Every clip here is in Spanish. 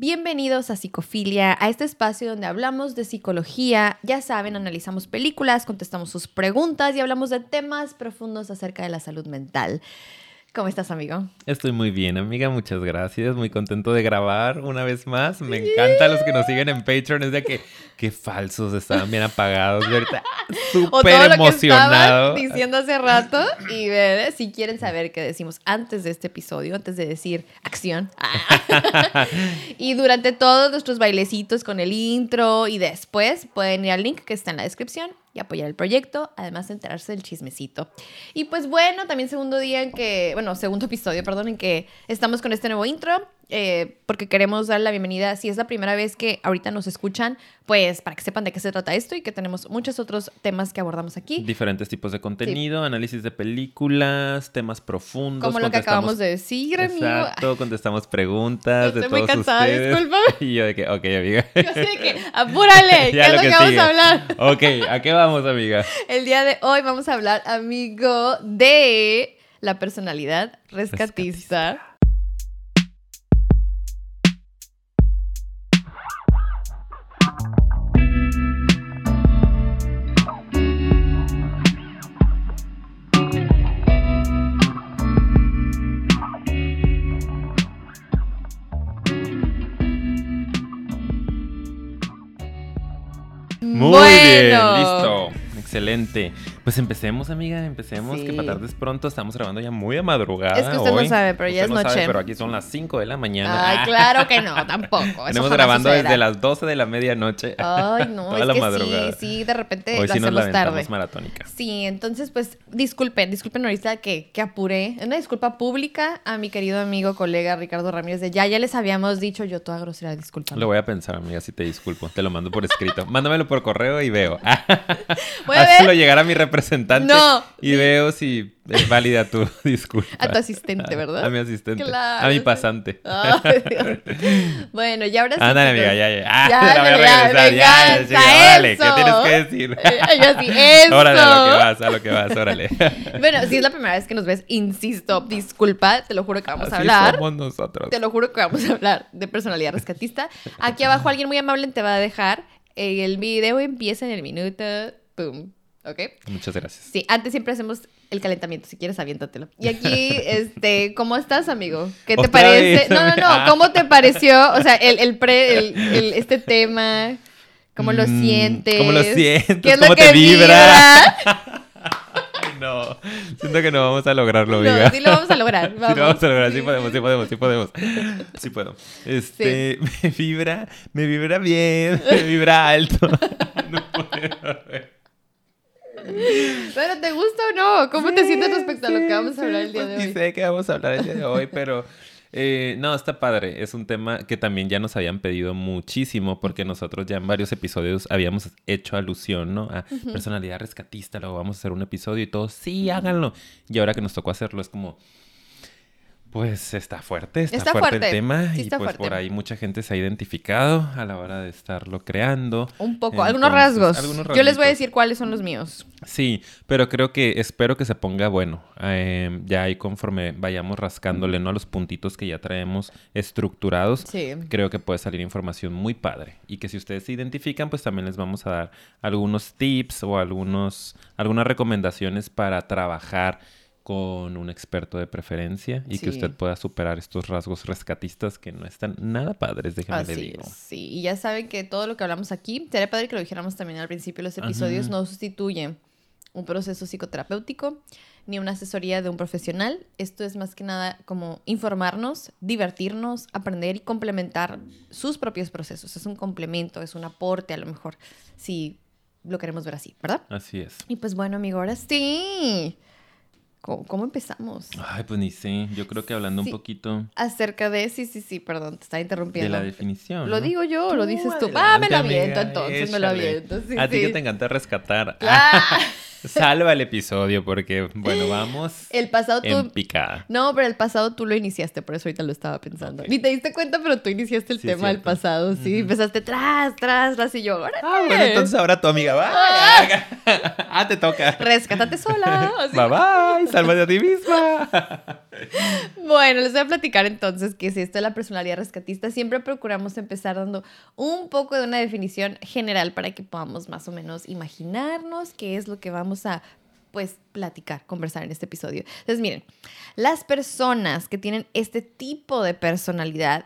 Bienvenidos a Psicofilia, a este espacio donde hablamos de psicología. Ya saben, analizamos películas, contestamos sus preguntas y hablamos de temas profundos acerca de la salud mental. ¿Cómo estás, amigo? Estoy muy bien, amiga. Muchas gracias. Muy contento de grabar una vez más. Me encanta los que nos siguen en Patreon. Es de que qué falsos estaban bien apagados. ahorita súper emocionado. diciendo hace rato. Y ver si quieren saber qué decimos antes de este episodio, antes de decir acción. y durante todos nuestros bailecitos con el intro y después pueden ir al link que está en la descripción y apoyar el proyecto, además de enterarse del chismecito. Y pues bueno, también segundo día en que, bueno, segundo episodio, perdón, en que estamos con este nuevo intro. Eh, porque queremos dar la bienvenida, si es la primera vez que ahorita nos escuchan, pues para que sepan de qué se trata esto y que tenemos muchos otros temas que abordamos aquí. Diferentes tipos de contenido, análisis de películas, temas profundos. Como lo que acabamos de decir, amigo. Exacto, contestamos preguntas de todos cansada, ustedes. Y yo de que, ok, amiga. Yo sé de que, apúrale, ¿qué es lo que, vamos a hablar? Ok, ¿a qué vamos, amiga? El día de hoy vamos a hablar, amigo, de la personalidad rescatista. Muy bien, listo. Excelente. Pues empecemos, amiga, empecemos, que para tardes pronto estamos grabando ya muy a madrugada. Es que usted no sabe, pero ya es noche. pero aquí son las 5 de la mañana. Ay, claro que no, tampoco. Tenemos grabando desde las 12 de la medianoche. Ay, no, es que sí, sí, de repente Hoy lo sí hacemos nos la tarde. maratónica. Sí, entonces pues disculpen, disculpen ahorita que, que apuré. Una disculpa pública a mi querido amigo, colega Ricardo Ramírez de ya, ya les habíamos dicho yo toda grosera, disculpa. Lo voy a pensar, amiga, si te disculpo. Te lo mando por escrito. Mándamelo por correo y veo. Voy a ver. llegar a mi representante. No, y veo si es válida tu disculpa. A tu asistente, ¿verdad? A, mi asistente. A mi pasante. bueno, y ahora sí. Ándale, amiga, ya, ya. Ah, ya, la voy a regresar. Ya, ya, órale, ¿qué tienes que decir? Yo así, eso. Órale, a lo que vas, a lo que vas, órale. bueno, si es la primera vez que nos ves, insisto, disculpa, te lo juro que vamos a hablar. somos nosotros. Te lo juro que vamos a hablar de personalidad rescatista. Aquí abajo alguien muy amable te va a dejar. El video empieza en el minuto. ¿Ok? Muchas gracias. Sí, antes siempre hacemos el calentamiento. Si quieres, aviéntatelo. Y aquí, este, ¿cómo estás, amigo? ¿Qué te parece? No, no, no. ¿Cómo te pareció? O sea, el, el pre, el, este tema. ¿Cómo lo mm, sientes? ¿Cómo lo sientes? ¿Qué es ¿Cómo te vibra? Ay, no. Siento que no vamos a lograrlo, no, Sí lo vamos a lograr. Vamos. Sí lo vamos a lograr. Sí podemos, sí podemos, sí podemos. Sí puedo. Este, me vibra, me vibra bien, me vibra alto. No puedo ver. Pero ¿te gusta o no? ¿Cómo te sientes respecto a lo que vamos a hablar el día de pues hoy? sé que vamos a hablar el día de hoy, pero eh, no, está padre. Es un tema que también ya nos habían pedido muchísimo porque nosotros ya en varios episodios habíamos hecho alusión, ¿no? A personalidad rescatista, luego vamos a hacer un episodio y todos, sí, háganlo. Y ahora que nos tocó hacerlo es como, pues está fuerte, está, fuerte, el tema y pues por ahí mucha gente se ha identificado a la hora de estarlo creando. Un poco, algunos, rasgos. Yo les voy a decir cuáles son los míos. Sí, pero creo que espero que se ponga bueno. Em, ya ahí conforme vayamos rascándole ¿no? a los puntitos que ya traemos estructurados, creo que puede salir información muy padre. Y que si ustedes se identifican, pues también les vamos a dar algunos tips o algunos, algunas recomendaciones para trabajar con un experto de preferencia y que usted pueda superar estos rasgos rescatistas que no están nada padres, déjame le digo. sí, y ya saben que todo lo que hablamos aquí, sería padre que lo dijéramos también al principio de los episodios, no sustituye un proceso psicoterapéutico ni una asesoría de un profesional. Esto es más que nada como informarnos, divertirnos, aprender y complementar sus propios procesos. Es un complemento, es un aporte a lo mejor, si lo queremos ver así, ¿verdad? Así es. Y pues bueno, amigo, ahora sí. ¿Cómo, empezamos? Ay, pues ni sé. Yo creo que hablando un poquito. Acerca de. Sí, sí, sí, perdón, te estaba interrumpiendo. De la definición. ¿Lo digo yo o lo dices tú? Ah, me lo aviento entonces, me lo aviento. a ti que te encanta rescatar. Salva el episodio porque, bueno, vamos. El pasado tú. En picada. No, pero el pasado tú lo iniciaste, por eso ahorita lo estaba pensando. Ni te diste cuenta, pero tú iniciaste el tema del pasado, sí. Empezaste tras, tras, tras y yo. Ah, bueno, entonces ahora tu amiga va. Ah, ah te toca. Rescátate sola. Bye bye, sálvate a ti misma. bueno, les voy a platicar entonces que si esto es la personalidad rescatista, siempre procuramos empezar dando un poco de una definición general para que podamos más o menos imaginarnos qué es lo que vamos a pues platicar, conversar en este episodio. Entonces, miren, las personas que tienen este tipo de personalidad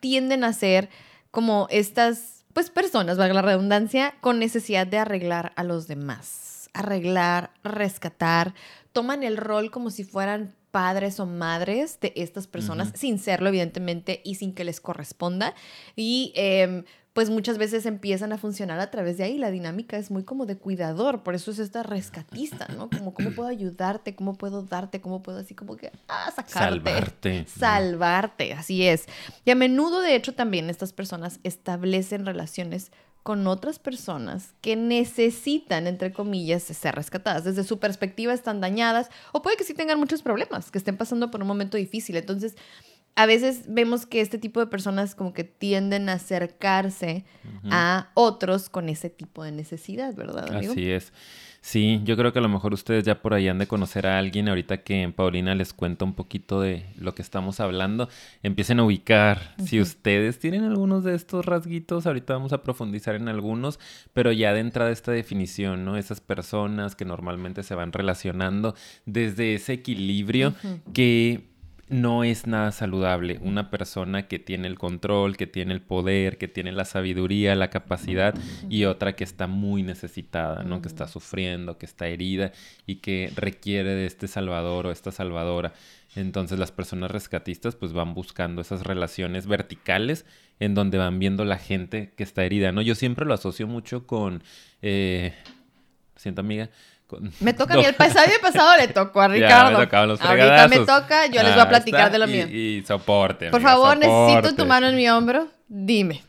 tienden a ser como estas, pues personas, valga la redundancia, con necesidad de arreglar a los demás, arreglar, rescatar, toman el rol como si fueran padres o madres de estas personas, sin serlo evidentemente y sin que les corresponda. Y em, pues muchas veces empiezan a funcionar a través de ahí. La dinámica es muy como de cuidador, por eso es esta rescatista, ¿no? Como cómo puedo ayudarte, cómo puedo darte, cómo puedo así como que, ah, sacarte. Salvarte. Salvarte, así es. Y a menudo, de hecho, también estas personas establecen relaciones con otras personas que necesitan, entre comillas, ser rescatadas. Desde su perspectiva están dañadas o puede que sí tengan muchos problemas, que estén pasando por un momento difícil. Entonces, a veces vemos que este tipo de personas como que tienden a acercarse a otros con ese tipo de necesidad, ¿verdad? Amigo? Así es. Sí, yo creo que a lo mejor ustedes ya por ahí han de conocer a alguien. Ahorita que Paulina les cuenta un poquito de lo que estamos hablando, empiecen a ubicar. Si ustedes tienen algunos de estos rasguitos, ahorita vamos a profundizar en algunos, pero ya de entrada esta definición, ¿no? Esas personas que normalmente se van relacionando desde ese equilibrio que no es nada saludable. Una persona que tiene el control, que tiene el poder, que tiene la sabiduría, la capacidad y otra que está muy necesitada, ¿no? Que está sufriendo, que está herida y que requiere de este salvador o esta salvadora. Entonces las personas rescatistas pues van buscando esas relaciones verticales en donde van viendo la gente que está herida, ¿no? Yo siempre lo asocio mucho con... Eh, siento amiga, me toca a mí. El pasado y el pasado le tocó a Ricardo. Ahorita me toca, yo les voy a platicar de lo mío. Y, soporte. Por favor, necesito tu mano en mi hombro. Dime.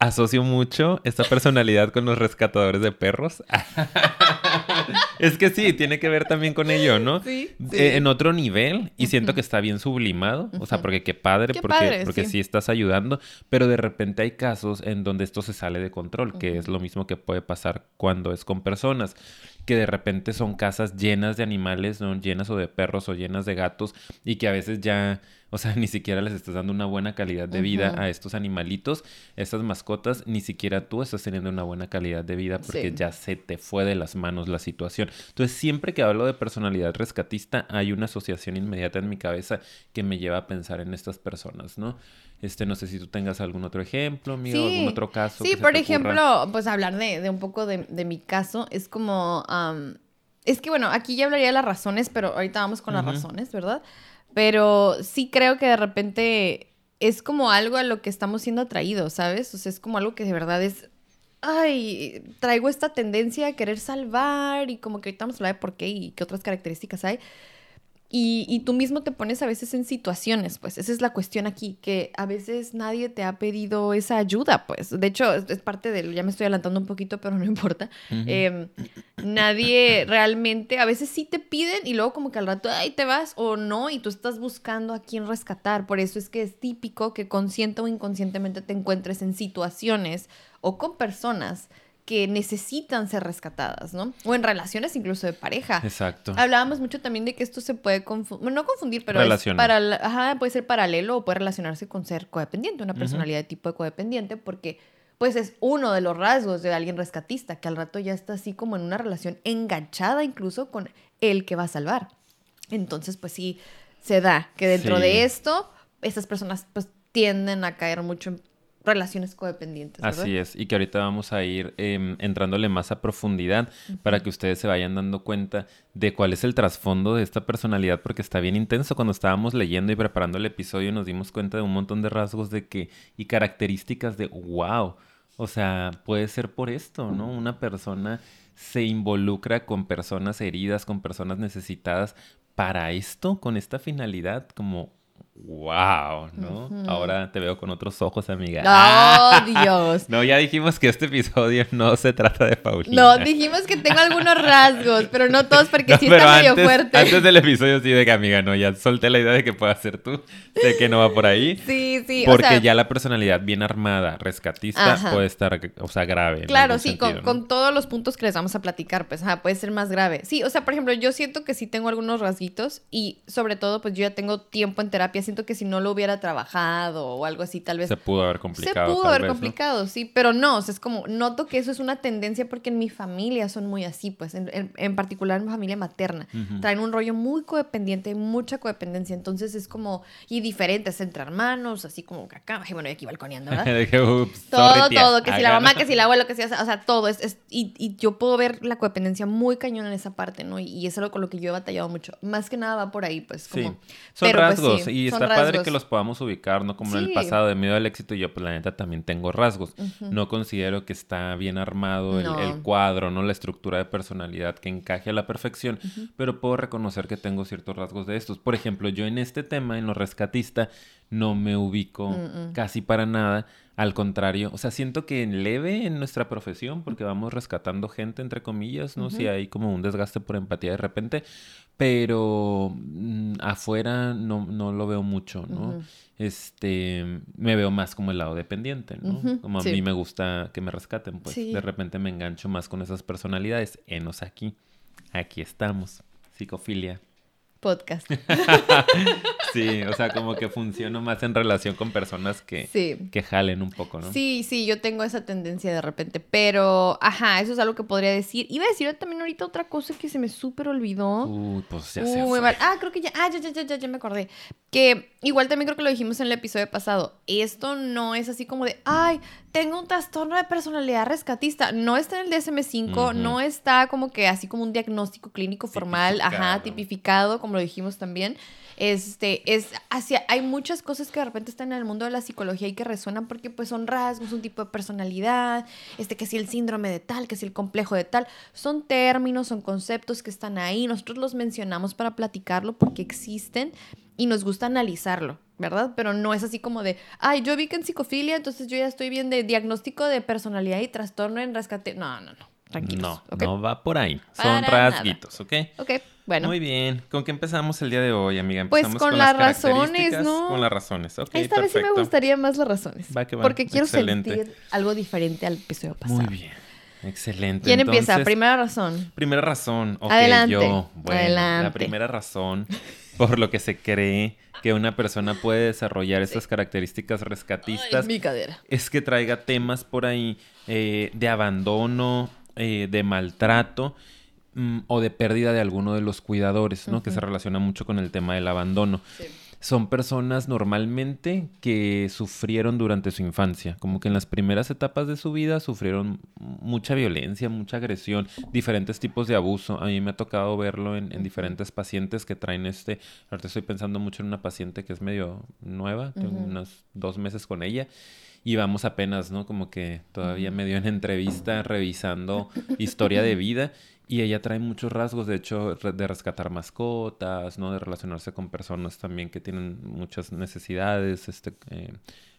Asocio mucho esta personalidad con los rescatadores de perros. es que sí, tiene que ver también con ello, ¿no? Sí. Eh, en otro nivel, y siento que está bien sublimado, o sea, porque qué padre, porque, porque sí. estás ayudando, pero de repente hay casos en donde esto se sale de control, que es lo mismo que puede pasar cuando es con personas que de repente son casas llenas de animales, ¿no? Llenas o de perros o llenas de gatos y que a veces ya, o sea, ni siquiera les estás dando una buena calidad de vida a estos animalitos, estas mascotas, ni siquiera tú estás teniendo una buena calidad de vida porque ya se te fue de las manos la situación. Entonces, siempre que hablo de personalidad rescatista, hay una asociación inmediata en mi cabeza que me lleva a pensar en estas personas, ¿no? Este, no sé si tú tengas algún otro ejemplo, amigo, algún otro caso. Sí, por ejemplo, pues hablar de, un poco de, mi caso es como, es que bueno, aquí ya hablaría de las razones, pero ahorita vamos con las razones, ¿verdad? Pero sí creo que de repente es como algo a lo que estamos siendo atraídos, ¿sabes? O sea, es como algo que de verdad es, ay, traigo esta tendencia a querer salvar y como que ahorita vamos a hablar de por qué y qué otras características hay. Y, tú mismo te pones a veces en situaciones, pues esa es la cuestión aquí, que a veces nadie te ha pedido esa ayuda, pues. De hecho, es, parte de, ya me estoy adelantando un poquito, pero no importa. Em, nadie realmente, a veces sí te piden y luego como que al rato, ahí te vas o no, y tú estás buscando a quién rescatar. Por eso es que es típico que consciente o inconscientemente te encuentres en situaciones o con personas que necesitan ser rescatadas, ¿no? O en relaciones incluso de pareja. Exacto. Hablábamos mucho también de que esto se puede confundir, bueno, no confundir, pero es para, ajá, puede ser paralelo o puede relacionarse con ser codependiente, una personalidad de tipo de codependiente, porque pues es uno de los rasgos de alguien rescatista, que al rato ya está así como en una relación enganchada incluso con el que va a salvar. Entonces, pues sí, se da que dentro de esto, estas personas pues tienden a caer mucho en relaciones codependientes. Así es, y que ahorita vamos a ir em, entrándole más a profundidad para que ustedes se vayan dando cuenta de cuál es el trasfondo de esta personalidad, porque está bien intenso. Cuando estábamos leyendo y preparando el episodio nos dimos cuenta de un montón de rasgos de que y características de wow, o sea, puede ser por esto, ¿no? Una persona se involucra con personas heridas, con personas necesitadas para esto, con esta finalidad, como wow, ¿no? Ahora te veo con otros ojos, amiga. ¡Oh, Dios! no, ya dijimos que este episodio no se trata de Paulina. No, dijimos que tengo algunos rasgos, pero no todos porque sí está medio fuerte. Antes del episodio sí de que, amiga, no, ya solté la idea de que pueda ser tú. Sé que no va por ahí. Sí, sí. Porque ya la personalidad bien armada, rescatista, puede estar, o sea, grave. Claro, sí, con, todos los puntos que les vamos a platicar, pues, puede ser más grave. Sí, o sea, por ejemplo, yo siento que sí tengo algunos rasguitos y sobre todo, pues yo ya tengo tiempo en terapia siento que si no lo hubiera trabajado o algo así, tal vez... Se pudo haber complicado. Se pudo haber complicado, sí, pero no, o sea, es como, noto que eso es una tendencia porque en mi familia son muy así, pues, en, particular en mi familia materna. Traen un rollo muy codependiente, mucha codependencia, entonces es como, y diferentes entre hermanos, así como que acá, bueno, aquí balconeando, ¿verdad? todo, todo, que si la mamá, que si la abuela, que si, o sea, todo, es, y, y, yo puedo ver la codependencia muy cañón en esa parte, ¿no? Y, es algo con lo que yo he batallado mucho. Más que nada va por ahí, pues, como... Sí. Son pero, pues, rasgos, y está padre que los podamos ubicar, ¿no? Como en el pasado, de miedo al éxito, yo, pues la neta también tengo rasgos. No considero que está bien armado el, cuadro, ¿no? La estructura de personalidad que encaje a la perfección, pero puedo reconocer que tengo ciertos rasgos de estos. Por ejemplo, yo en este tema, en lo rescatista, no me ubico casi para nada. Al contrario, o sea, siento que en leve en nuestra profesión, porque vamos rescatando gente, entre comillas, ¿no? Si hay como un desgaste por empatía de repente, pero mm, afuera no, no, lo veo mucho, ¿no? Este, me veo más como el lado dependiente, ¿no? Como a mí me gusta que me rescaten, pues de repente me engancho más con esas personalidades. Enos aquí, aquí estamos, psicofilia podcast. sí, o sea, como que funciona más en relación con personas que, que jalen un poco, ¿no? Sí, sí, yo tengo esa tendencia de repente, pero, ajá, eso es algo que podría decir. Iba a decir también ahorita otra cosa que se me súper olvidó. Uy, pues ya Ah, creo que ya, ah, ya, ya, ya, ya, ya me acordé. Que igual también creo que lo dijimos en el episodio pasado. Esto no es así como de, ay, tengo un trastorno de personalidad rescatista. No está en el DSM-5, no está como que así como un diagnóstico clínico formal, ajá, tipificado, como lo dijimos también. Este, es hacia, hay muchas cosas que de repente están en el mundo de la psicología y que resuenan porque pues son rasgos, un tipo de personalidad, este, que si el síndrome de tal, que si el complejo de tal, son términos, son conceptos que están ahí, nosotros los mencionamos para platicarlo porque existen y nos gusta analizarlo, ¿verdad? Pero no es así como de, ay, yo vi que en psicofilia, entonces yo ya estoy bien de diagnóstico de personalidad y trastorno en rescate. No, no, no. Tranquilos. No, no va por ahí. Son rasguitos, ¿ok? Ok, bueno. Muy bien. ¿Con qué empezamos el día de hoy, amiga? Pues empezamos pues con, las, razones, ¿no? Con las razones, ok. Esta vez sí me gustaría más las razones. Va que va. Porque quiero sentir algo diferente al episodio pasado. Muy bien. Excelente. ¿Quién empieza? Primera razón. Primera razón. Ok, Adelante. yo. Bueno, Adelante. la primera razón por lo que se cree que una persona puede desarrollar estas características rescatistas mi cadera. es que traiga temas por ahí eh, de abandono, eh, de maltrato mm, o de pérdida de alguno de los cuidadores, ¿no? Que se relaciona mucho con el tema del abandono. Sí son personas normalmente que sufrieron durante su infancia, como que en las primeras etapas de su vida sufrieron mucha violencia, mucha agresión, diferentes tipos de abuso. A mí me ha tocado verlo en, diferentes pacientes que traen este, ahorita estoy pensando mucho en una paciente que es medio nueva, tengo unos dos meses con ella y vamos apenas, ¿no? Como que todavía medio en entrevista revisando historia de vida y ella trae muchos rasgos, de hecho, de rescatar mascotas, ¿no? De relacionarse con personas también que tienen muchas necesidades, este, eh,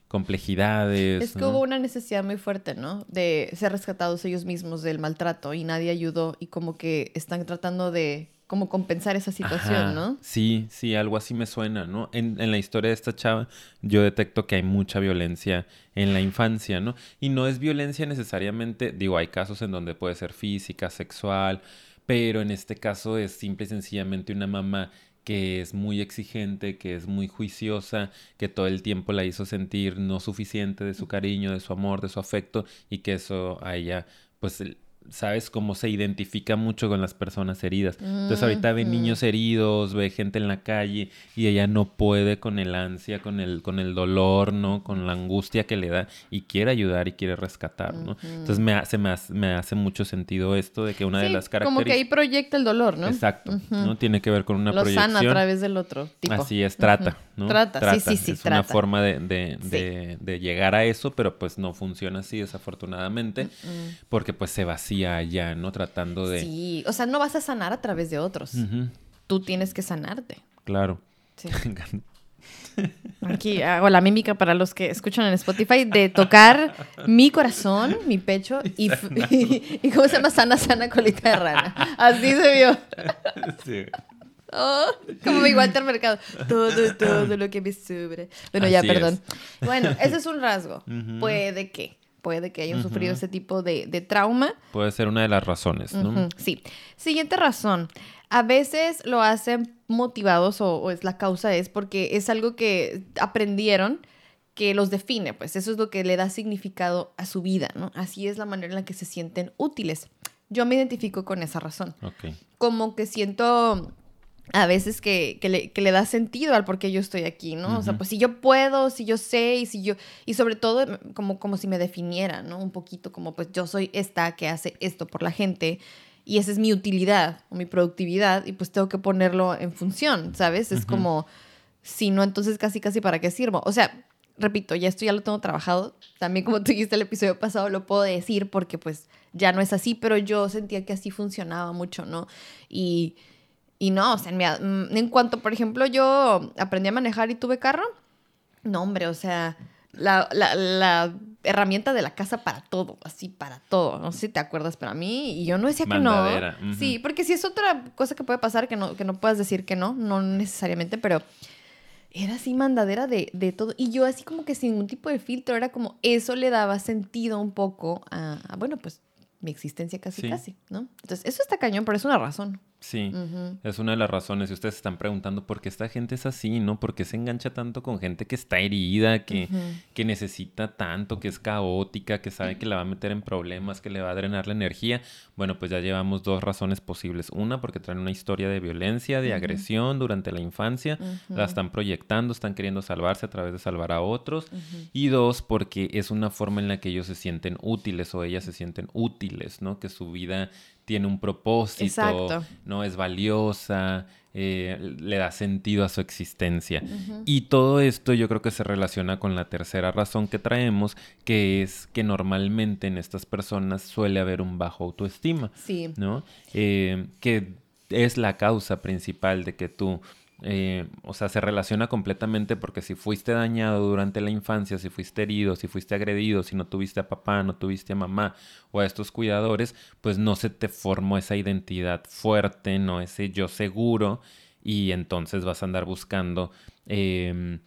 complejidades. Es que hubo una necesidad muy fuerte, ¿no? De ser rescatados ellos mismos del maltrato y nadie ayudó y como que están tratando de como compensar esa situación, ¿no? Sí, sí, algo así me suena, ¿no? En, en, la historia de esta chava yo detecto que hay mucha violencia en la infancia, ¿no? Y no es violencia necesariamente, digo, hay casos en donde puede ser física, sexual, pero en este caso es simple y sencillamente una mamá que es muy exigente, que es muy juiciosa, que todo el tiempo la hizo sentir no suficiente de su cariño, de su amor, de su afecto y que eso a ella pues sabes cómo se identifica mucho con las personas heridas. Entonces ahorita ve niños heridos, ve gente en la calle y ella no puede con el ansia, con el, con el dolor, ¿no? Con la angustia que le da y quiere ayudar y quiere rescatar, ¿no? Entonces me hace, me hace, me hace mucho sentido esto de que una de las características... Como que ahí proyecta el dolor, ¿no? Exacto, ¿no? Tiene que ver con una proyección. Lo sana a través del otro tipo. Así es, trata, ¿no? Trata, sí, sí, sí, Es una forma de, de, de, llegar a eso, pero pues no funciona así desafortunadamente porque pues se vacía allá, ¿no? Tratando de... Sí, o sea, no vas a sanar a través de otros. Tú tienes que sanarte. Claro. Sí. Aquí hago la mímica para los que escuchan en Spotify de tocar mi corazón, mi pecho y, y, ¿cómo se llama? Sana, sana colita de rana. Así se vio. Sí. Oh, como mi Walter Mercado. Todo, todo lo que me sobre. Bueno, ya, perdón. Bueno, ese es un rasgo. Puede que puede que hayan sufrido ese tipo de, trauma. Puede ser una de las razones, ¿no? Sí. Siguiente razón. A veces lo hacen motivados o, es la causa es porque es algo que aprendieron que los define, pues eso es lo que le da significado a su vida, ¿no? Así es la manera en la que se sienten útiles. Yo me identifico con esa razón. Como que siento a veces que, le, da sentido al por qué yo estoy aquí, ¿no? O sea, pues si yo puedo, si yo sé y si yo, y sobre todo como, como si me definiera, ¿no? Un poquito como pues yo soy esta que hace esto por la gente y esa es mi utilidad o mi productividad y pues tengo que ponerlo en función, ¿sabes? Es como, si no, entonces casi, casi para qué sirvo. O sea, repito, ya esto ya lo tengo trabajado. También como tú dijiste el episodio pasado, lo puedo decir porque pues ya no es así, pero yo sentía que así funcionaba mucho, ¿no? Y y no, o sea, mm, en, cuanto, por ejemplo, yo aprendí a manejar y tuve carro, no, hombre, o sea, la, herramienta de la casa para todo, así para todo. No sé si te acuerdas, pero a mí, y yo no decía que no. Sí, porque si es otra cosa que puede pasar, que no, que no puedas decir que no, no necesariamente, pero era así mandadera de, de, todo. Y yo así como que sin ningún tipo de filtro, era como eso le daba sentido un poco a, a bueno, pues mi existencia casi, casi, ¿no? Entonces, eso está cañón, pero es una razón. Sí, es una de las razones. Y ustedes se están preguntando por qué esta gente es así, ¿no? ¿Por qué se engancha tanto con gente que está herida, que, que necesita tanto, que es caótica, que sabe que la va a meter en problemas, que le va a drenar la energía? Bueno, pues ya llevamos dos razones posibles. Una, porque traen una historia de violencia, de agresión durante la infancia, la están proyectando, están queriendo salvarse a través de salvar a otros. Y dos, porque es una forma en la que ellos se sienten útiles o ellas se sienten útiles, ¿no? Que su vida tiene un propósito, no es valiosa, eh, le da sentido a su existencia. Y todo esto yo creo que se relaciona con la tercera razón que traemos, que es que normalmente en estas personas suele haber un bajo autoestima, sí. ¿no? Eh, que es la causa principal de que tú eh, o sea, se relaciona completamente porque si fuiste dañado durante la infancia, si fuiste herido, si fuiste agredido, si no tuviste a papá, no tuviste a mamá o a estos cuidadores, pues no se te formó esa identidad fuerte, no ese yo seguro y entonces vas a andar buscando em,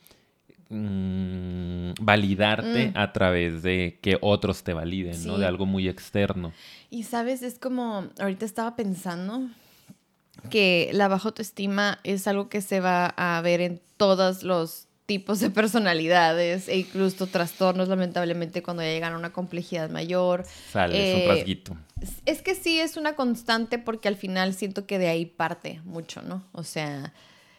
mm, validarte mm. a través de que otros te validen, ¿no? De algo muy externo. Y sabes, es como, ahorita estaba pensando que la baja autoestima es algo que se va a ver en todos los tipos de personalidades e incluso trastornos, lamentablemente, cuando ya llegan a una complejidad mayor. Sale, es un eh, rasguito. Es que sí es una constante porque al final siento que de ahí parte mucho, ¿no? O sea,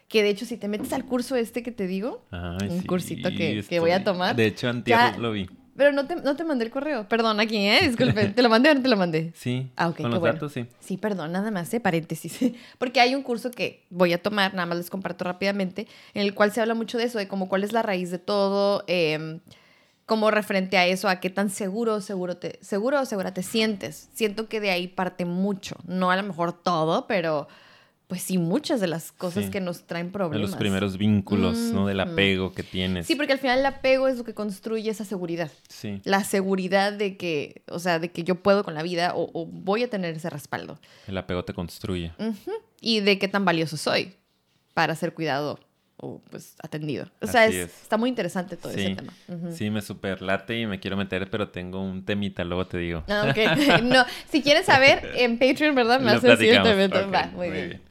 que de hecho si te metes al curso este que te digo, un cursito que, voy a tomar. De hecho, antes lo vi. Pero no te, no te mandé el correo. Perdón, aquí, ¿eh? Disculpe. ¿Te lo mandé o no te lo mandé? Sí. Ah, ok. Con los datos, sí. Sí, perdón, nada más, ¿eh? Paréntesis. Porque hay un curso que voy a tomar, nada más les comparto rápidamente, en el cual se habla mucho de eso, de cómo cuál es la raíz de todo, eh, cómo referente a eso, a qué tan seguro, seguro, te, seguro o segura te sientes. Siento que de ahí parte mucho. No a lo mejor todo, pero pues sí, muchas de las cosas que nos traen problemas. De los primeros vínculos, ¿no? Del apego que tienes. Sí, porque al final el apego es lo que construye esa seguridad. Sí. La seguridad de que, o sea, de que yo puedo con la vida o, voy a tener ese respaldo. El apego te construye. Y de qué tan valioso soy para ser cuidado o pues atendido. O sea, está muy interesante todo ese tema. Sí, me superlate y me quiero meter, pero tengo un temita, luego te digo. Ah, ok. no, si quieres saber, en Patreon, ¿verdad? Me haces el Va, muy, bien.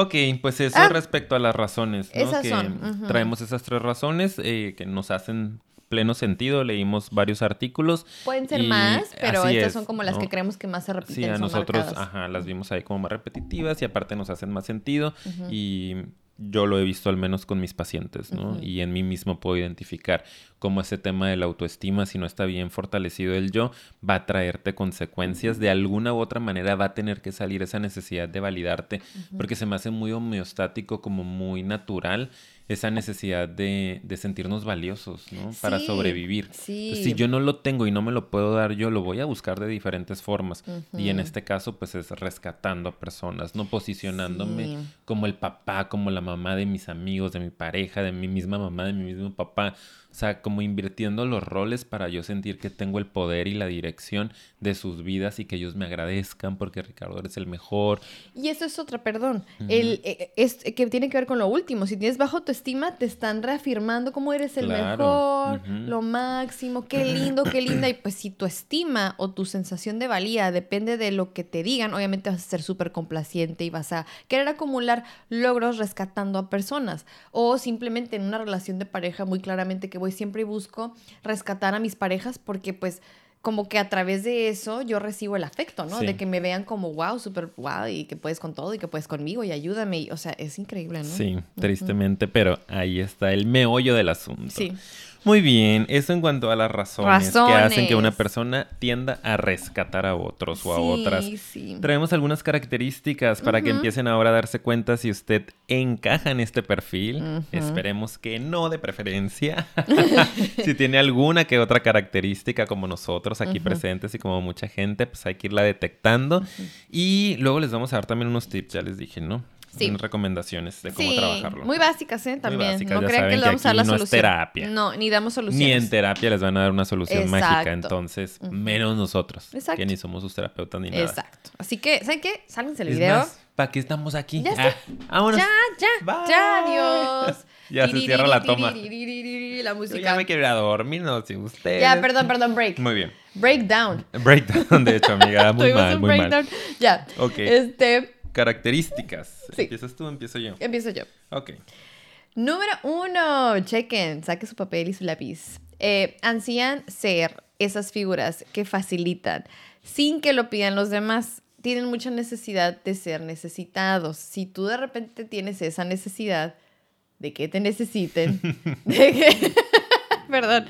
Ok, pues eso ah. respecto a las razones, ¿no? Esas que son. Traemos esas tres razones eh, que nos hacen pleno sentido. Leímos varios artículos. Pueden ser más, pero estas son como las que creemos que más se repiten. Sí, a nosotros, ajá, las vimos ahí como más repetitivas y aparte nos hacen más sentido. Y yo lo he visto al menos con mis pacientes, ¿no? Y en mí mismo puedo identificar cómo ese tema de la autoestima, si no está bien fortalecido el yo, va a traerte consecuencias. De alguna u otra manera va a tener que salir esa necesidad de validarte, porque se me hace muy homeostático, como muy natural esa necesidad de, de sentirnos valiosos, ¿no? Para sobrevivir. si yo no lo tengo y no me lo puedo dar, yo lo voy a buscar de diferentes formas. Y en este caso, pues es rescatando a personas, no posicionándome como el papá, como la mamá de mis amigos, de mi pareja, de mi misma mamá, de mi mismo papá. O sea, como invirtiendo los roles para yo sentir que tengo el poder y la dirección de sus vidas y que ellos me agradezcan porque Ricardo eres el mejor. Y eso es otra, perdón. el, eh, es, que tiene que ver con lo último. Si tienes bajo tu estima, te están reafirmando cómo eres el mejor, lo máximo, qué lindo, qué linda. Y pues si tu estima o tu sensación de valía depende de lo que te digan, obviamente vas a ser súper complaciente y vas a querer acumular logros rescatando a personas. O simplemente en una relación de pareja muy claramente que voy siempre busco rescatar a mis parejas porque pues como que a través de eso yo recibo el afecto, ¿no? De que me vean como, wow, súper wow, y que puedes con todo y que puedes conmigo y ayúdame. o sea, es increíble, ¿no? Sí, tristemente, pero ahí está el meollo del asunto. Sí. Muy bien, eso en cuanto a las razones, que hacen que una persona tienda a rescatar a otros o a otras. Traemos algunas características para que empiecen ahora a darse cuenta si usted encaja en este perfil. Esperemos que no de preferencia. si tiene alguna que otra característica como nosotros aquí presentes y como mucha gente, pues hay que irla detectando. Y luego les vamos a dar también unos tips, ya les dije, ¿no? Sí. recomendaciones de cómo trabajarlo. Muy básicas, ¿eh? También. no crean que le vamos a dar la solución. No es terapia. No, ni damos soluciones. Ni en terapia les van a dar una solución mágica. Entonces, menos nosotros. Exacto. Que ni somos sus terapeutas ni nada. Exacto. Así que, ¿saben qué? Sálganse el video. ¿Para qué estamos aquí? Ya, ah, vámonos. ya, ya. Ya, adiós. ya se cierra la toma. La música. Yo ya me quiero ir a dormir, no sé usted. Ya, perdón, perdón, break. Muy bien. Breakdown. Breakdown, de hecho, amiga. Muy mal, muy breakdown. mal. Ya. Ok. Este características. ¿Empiezas tú o empiezo yo? Empiezo yo. Ok. Número uno, chequen, saque su papel y su lápiz. Eh, ansían ser esas figuras que facilitan sin que lo pidan los demás. Tienen mucha necesidad de ser necesitados. Si tú de repente tienes esa necesidad de que te necesiten, de que, perdón,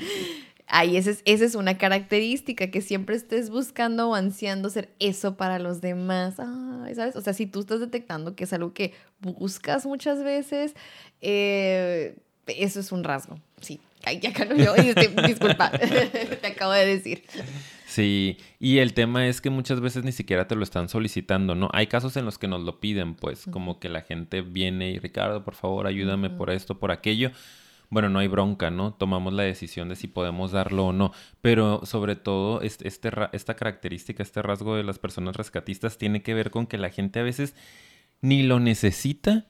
Ahí esa es, esa es una característica, que siempre estés buscando o ansiando ser eso para los demás. ¿sabes? O sea, si tú estás detectando que es algo que buscas muchas veces, eh, eso es un rasgo. Sí, ya yo. Disculpa, te acabo de decir. Sí, y el tema es que muchas veces ni siquiera te lo están solicitando, ¿no? Hay casos en los que nos lo piden, pues, como que la gente viene y Ricardo, por favor, ayúdame por esto, por aquello bueno, no hay bronca, ¿no? Tomamos la decisión de si podemos darlo o no. Pero sobre todo, este, este esta característica, este rasgo de las personas rescatistas tiene que ver con que la gente a veces ni lo necesita,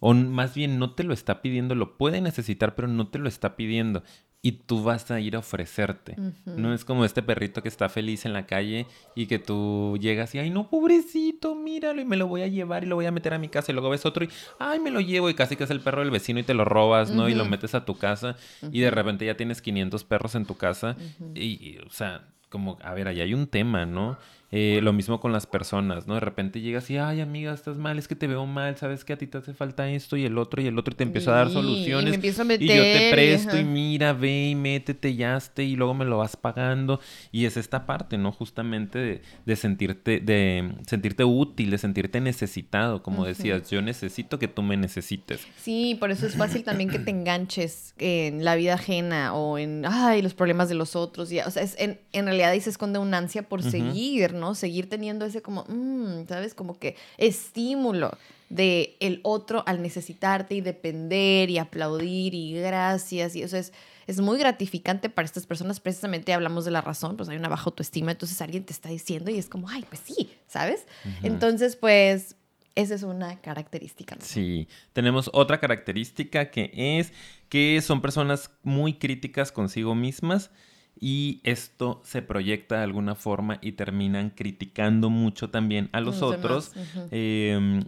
o más bien no te lo está pidiendo, lo puede necesitar, pero no te lo está pidiendo y tú vas a ir a ofrecerte. No es como este perrito que está feliz en la calle y que tú llegas y, ay, no, pobrecito, míralo y me lo voy a llevar y lo voy a meter a mi casa y luego ves otro y, ay, me lo llevo y casi que es el perro del vecino y te lo robas, ¿no? Y lo metes a tu casa y de repente ya tienes 500 perros en tu casa y, o sea, como, a ver, ahí hay un tema, ¿no? Eh, lo mismo con las personas, ¿no? De repente llegas y, ay, amiga, estás mal, es que te veo mal, sabes que a ti te hace falta esto y el otro y el otro y te empiezo a dar soluciones. Y, me empiezo a meter, y yo te presto y, mira, ve y métete, ya esté y luego me lo vas pagando. Y es esta parte, ¿no? Justamente de, sentirte, de sentirte útil, de sentirte necesitado, como decías, yo necesito que tú me necesites. Sí, por eso es fácil también que te enganches en la vida ajena o en, ay, los problemas de los otros. Y, o sea, es, en, en realidad ahí se esconde una ansia por seguir, ¿no? Seguir teniendo ese como, mm, ¿sabes? Como que estímulo de el otro al necesitarte y depender y aplaudir y gracias y eso es es muy gratificante para estas personas. Precisamente hablamos de la razón, pues hay una baja autoestima, entonces alguien te está diciendo y es como, ay, pues sí, ¿sabes? Entonces, pues esa es una característica. Sí, tenemos otra característica que es que son personas muy críticas consigo mismas y esto se proyecta de alguna forma y terminan criticando mucho también a los, otros em,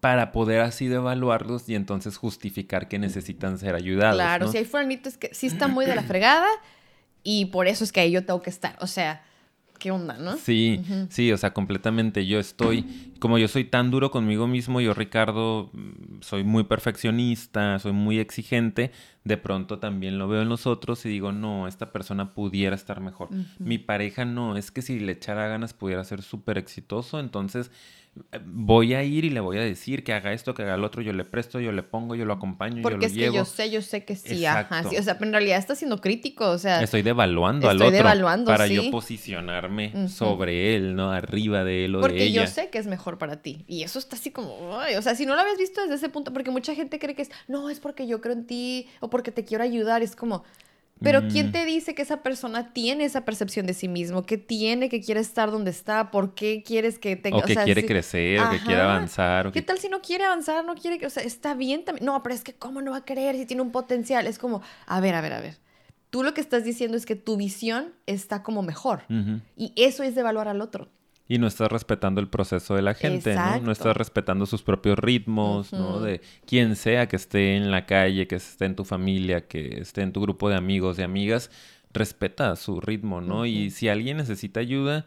para poder así evaluarlos y entonces justificar que necesitan ser ayudados. Claro, si hay fueranitos que sí están muy de la fregada y por eso es que ahí yo tengo que estar, o sea... ¿Qué onda, no? Sí, sí, o sea, completamente. Yo estoy, como yo soy tan duro conmigo mismo, yo, Ricardo, mm, soy muy perfeccionista, soy muy exigente, de pronto también lo veo en los otros y digo, no, esta persona pudiera estar mejor. Mi pareja no, es que si le echara ganas pudiera ser súper exitoso, entonces voy a ir y le voy a decir que haga esto, que haga lo otro, yo le presto, yo le pongo, yo lo acompaño, Porque yo lo es que yo sé, yo sé que sí, ajá, O sea, pero en realidad está siendo crítico, o sea... Estoy devaluando al otro para yo posicionarme sobre él, ¿no? Arriba de él o porque de ella. Porque yo sé que es mejor para ti. Y eso está así como... o sea, si no lo habías visto desde ese punto, porque mucha gente cree que es, no, es porque yo creo en ti o porque te quiero ayudar, es como... Pero ¿quién mm. te dice que esa persona tiene esa percepción de sí mismo? Que tiene, que quiere estar donde está? ¿Por qué quieres que tenga... O que quiere crecer, o que quiere avanzar. ¿Qué tal si no quiere avanzar? No quiere que... O sea, está bien también. No, pero es que ¿cómo no va a querer si tiene un potencial? Es como, a ver, a ver, a ver. Tú lo que estás diciendo es que tu visión está como mejor. Y eso es de evaluar al otro. Y no estás respetando el proceso de la gente, ¿no? No estás respetando sus propios ritmos, ¿no? De quien sea que esté en la calle, que esté en tu familia, que esté en tu grupo de amigos y amigas, respeta su ritmo, ¿no? Y si alguien necesita ayuda,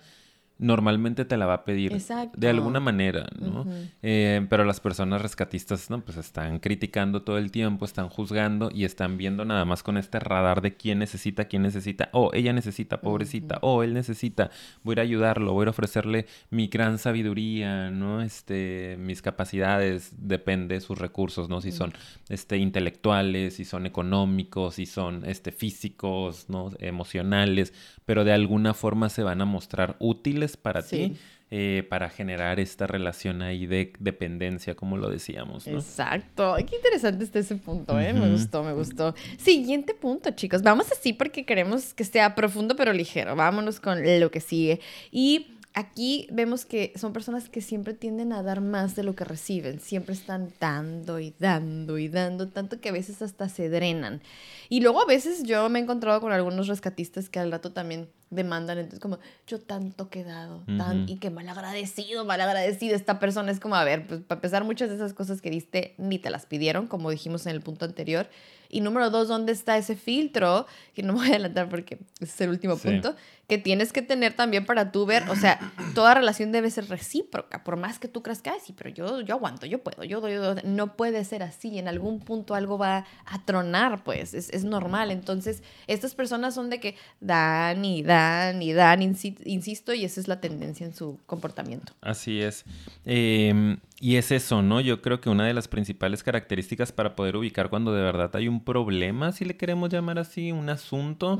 normalmente te la va a pedir de alguna manera, ¿no? Eh, pero las personas rescatistas, ¿no? Pues están criticando todo el tiempo, están juzgando y están viendo nada más con este radar de quién necesita, quién necesita, oh, ella necesita, pobrecita, oh, él necesita, voy a ir a ayudarlo, voy a ofrecerle mi gran sabiduría, ¿no? Este, mis capacidades, depende de sus recursos, ¿no? Si son, este, intelectuales, si son económicos, si son, este, físicos, ¿no? Emocionales, pero de alguna forma se van a mostrar útiles para ti. Eh, para generar esta relación ahí de dependencia, como lo decíamos. ¿no? Exacto. Qué interesante está ese punto, ¿eh? Me gustó, me gustó. Siguiente punto, chicos. Vamos así porque queremos que sea profundo pero ligero. Vámonos con lo que sigue. Y aquí vemos que son personas que siempre tienden a dar más de lo que reciben. Siempre están dando y dando y dando, tanto que a veces hasta se drenan. Y luego a veces yo me he encontrado con algunos rescatistas que al rato también demandan, entonces como, yo tanto que he dado, tan, y que mal agradecido, mal agradecido esta persona. Es como, a ver, pues para empezar, muchas de esas cosas que diste ni te las pidieron, como dijimos en el punto anterior. Y número dos, ¿dónde está ese filtro? Que no me voy a adelantar porque ese es el último punto, que tienes que tener también para tú ver, o sea, toda relación debe ser recíproca, por más que tú creas que, sí, pero yo, yo aguanto, yo puedo, yo doy, yo doy. no puede ser así, en algún punto algo va a tronar, pues, es, es normal. Entonces, estas personas son de que dan y dan y dan, insisto, y esa es la tendencia en su comportamiento. Así es. Eh, y es eso, ¿no? Yo creo que una de las principales características para poder ubicar cuando de verdad hay un problema, si le queremos llamar así, un asunto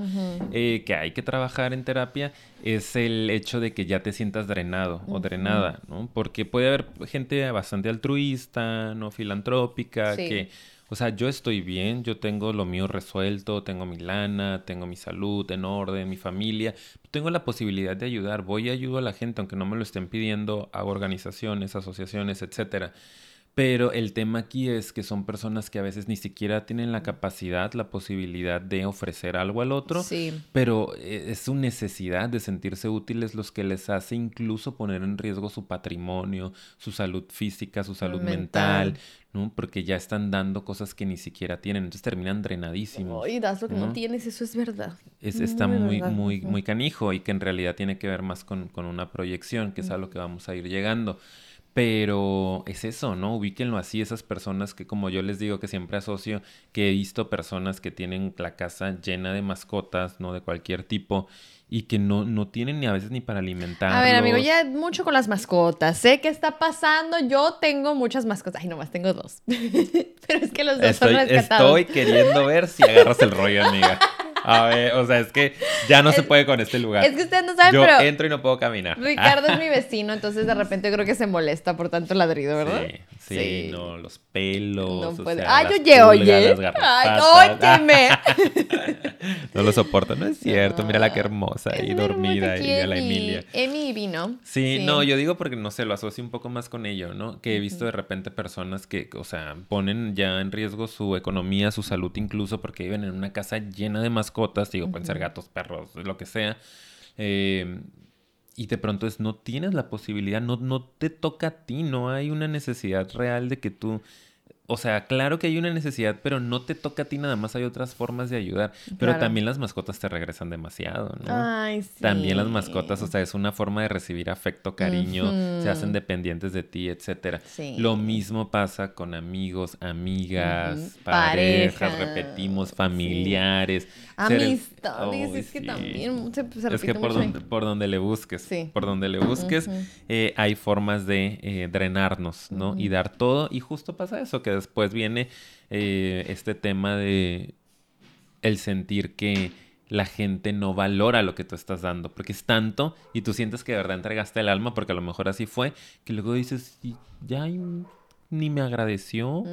eh, que hay que trabajar en terapia, es el hecho de que ya te sientas drenado o drenada, ¿no? Porque puede haber gente bastante altruista, ¿no? Filantrópica, que o sea, yo estoy bien, yo tengo lo mío resuelto, tengo mi lana, tengo mi salud en orden, mi familia, tengo la posibilidad de ayudar, voy y ayudo a la gente, aunque no me lo estén pidiendo, hago organizaciones, asociaciones, etcétera. Pero el tema aquí es que son personas que a veces ni siquiera tienen la capacidad, la posibilidad de ofrecer algo al otro, sí. pero eh, es su necesidad de sentirse útiles los que les hace incluso poner en riesgo su patrimonio, su salud física, su salud mental, ¿no? Porque ya están dando cosas que ni siquiera tienen, entonces terminan drenadísimos. Y das lo que ¿no? tienes, eso es verdad. Es, está muy, muy, muy, canijo y que en realidad tiene que ver más con, con una proyección, que es a lo que vamos a ir llegando. Pero es eso, ¿no? Ubíquenlo así, esas personas que como yo les digo que siempre asocio, que he visto personas que tienen la casa llena de mascotas, ¿no? De cualquier tipo y que no, no tienen ni a veces ni para alimentar. A ver, amigo, ya mucho con las mascotas. Sé qué está pasando. Yo tengo muchas mascotas. Ay, nomás tengo dos. Pero es que los dos son rescatados. Estoy queriendo ver si agarras el rollo, amiga. A ver, o sea, es que ya no se puede con este lugar. Es que usted no sabe, Yo pero... entro y no puedo caminar. Ricardo es mi vecino, entonces de repente creo que se molesta por tanto ladrido, ¿verdad? Sí, sí, no, los pelos, no puede. Ay, oye, oye. Ay, óyeme. no lo soporto, no es cierto. Mira la que hermosa y dormida y a la Emilia. Emi vino. Sí, no, yo digo porque no sé, lo asocio un poco más con ello, ¿no? Que he visto de repente personas que, o sea, ponen ya en riesgo su economía, su salud incluso porque viven en una casa llena de mascotas digo, pueden ser gatos, perros, lo que sea. Eh, y de pronto es, no tienes la posibilidad, no, no te toca a ti, no hay una necesidad real de que tú o sea, claro que hay una necesidad, pero no te toca a ti nada más, hay otras formas de ayudar. Pero también las mascotas te regresan demasiado, ¿no? Ay, sí. También las mascotas, o sea, es una forma de recibir afecto, cariño, se hacen dependientes de ti, etcétera. Lo mismo pasa con amigos, amigas, parejas, repetimos, familiares. Amistades, es que también se, repite Es que por, donde, por donde le busques, por donde le busques, eh, hay formas de eh, drenarnos, ¿no? Y dar todo, y justo pasa eso, que después viene eh, este tema de el sentir que la gente no valora lo que tú estás dando, porque es tanto y tú sientes que de verdad entregaste el alma, porque a lo mejor así fue, que luego dices, ya ni me agradeció.